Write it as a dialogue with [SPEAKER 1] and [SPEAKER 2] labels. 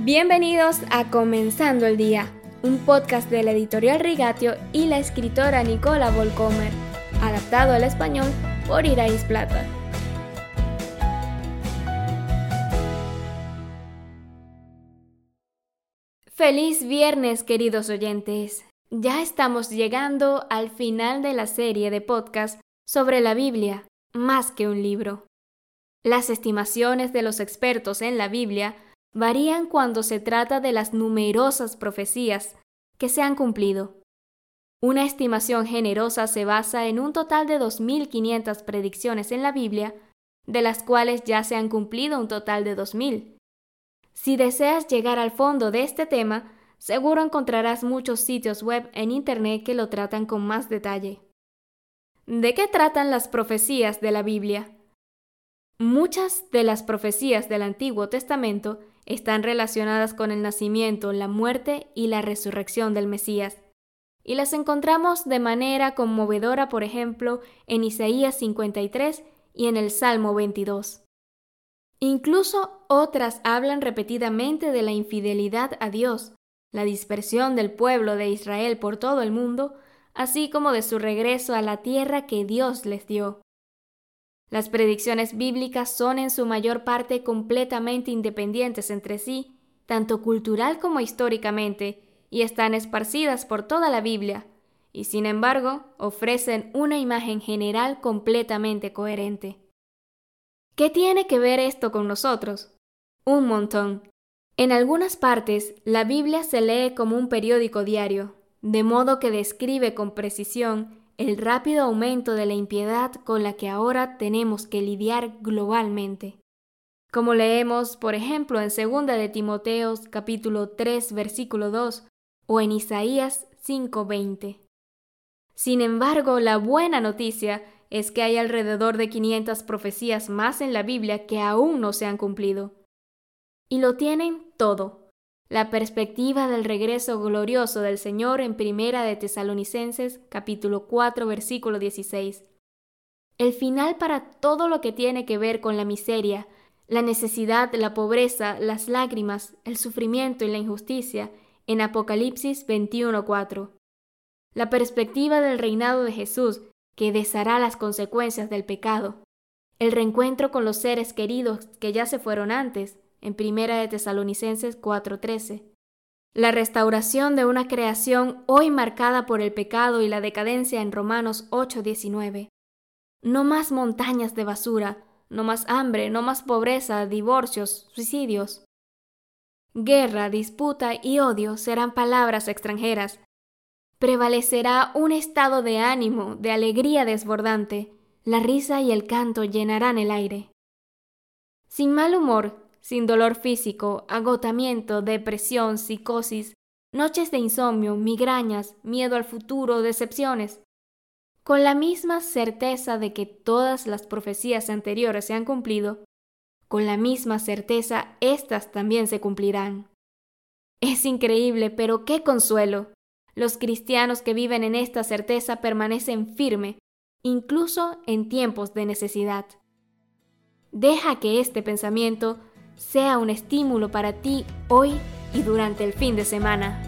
[SPEAKER 1] Bienvenidos a Comenzando el Día, un podcast de la editorial Rigatio y la escritora Nicola Volcomer, adaptado al español por Irais Plata. Feliz viernes, queridos oyentes. Ya estamos llegando al final de la serie de podcast sobre la Biblia, más que un libro. Las estimaciones de los expertos en la Biblia varían cuando se trata de las numerosas profecías que se han cumplido. Una estimación generosa se basa en un total de 2.500 predicciones en la Biblia, de las cuales ya se han cumplido un total de 2.000. Si deseas llegar al fondo de este tema, seguro encontrarás muchos sitios web en Internet que lo tratan con más detalle. ¿De qué tratan las profecías de la Biblia? Muchas de las profecías del Antiguo Testamento están relacionadas con el nacimiento, la muerte y la resurrección del Mesías. Y las encontramos de manera conmovedora, por ejemplo, en Isaías 53 y en el Salmo 22. Incluso otras hablan repetidamente de la infidelidad a Dios, la dispersión del pueblo de Israel por todo el mundo, así como de su regreso a la tierra que Dios les dio. Las predicciones bíblicas son en su mayor parte completamente independientes entre sí, tanto cultural como históricamente, y están esparcidas por toda la Biblia, y sin embargo ofrecen una imagen general completamente coherente. ¿Qué tiene que ver esto con nosotros? Un montón. En algunas partes, la Biblia se lee como un periódico diario, de modo que describe con precisión el rápido aumento de la impiedad con la que ahora tenemos que lidiar globalmente. Como leemos, por ejemplo, en 2 de Timoteos capítulo 3 versículo 2 o en Isaías 5:20. Sin embargo, la buena noticia es que hay alrededor de 500 profecías más en la Biblia que aún no se han cumplido. Y lo tienen todo la perspectiva del regreso glorioso del Señor en Primera de Tesalonicenses capítulo 4 versículo 16. El final para todo lo que tiene que ver con la miseria, la necesidad, la pobreza, las lágrimas, el sufrimiento y la injusticia en Apocalipsis 21:4. La perspectiva del reinado de Jesús que deshará las consecuencias del pecado. El reencuentro con los seres queridos que ya se fueron antes en Primera de Tesalonicenses 4:13. La restauración de una creación hoy marcada por el pecado y la decadencia en Romanos 8:19. No más montañas de basura, no más hambre, no más pobreza, divorcios, suicidios. Guerra, disputa y odio serán palabras extranjeras. Prevalecerá un estado de ánimo, de alegría desbordante. La risa y el canto llenarán el aire. Sin mal humor, sin dolor físico, agotamiento, depresión, psicosis, noches de insomnio, migrañas, miedo al futuro, decepciones. Con la misma certeza de que todas las profecías anteriores se han cumplido, con la misma certeza éstas también se cumplirán. Es increíble, pero qué consuelo. Los cristianos que viven en esta certeza permanecen firme, incluso en tiempos de necesidad. Deja que este pensamiento sea un estímulo para ti hoy y durante el fin de semana.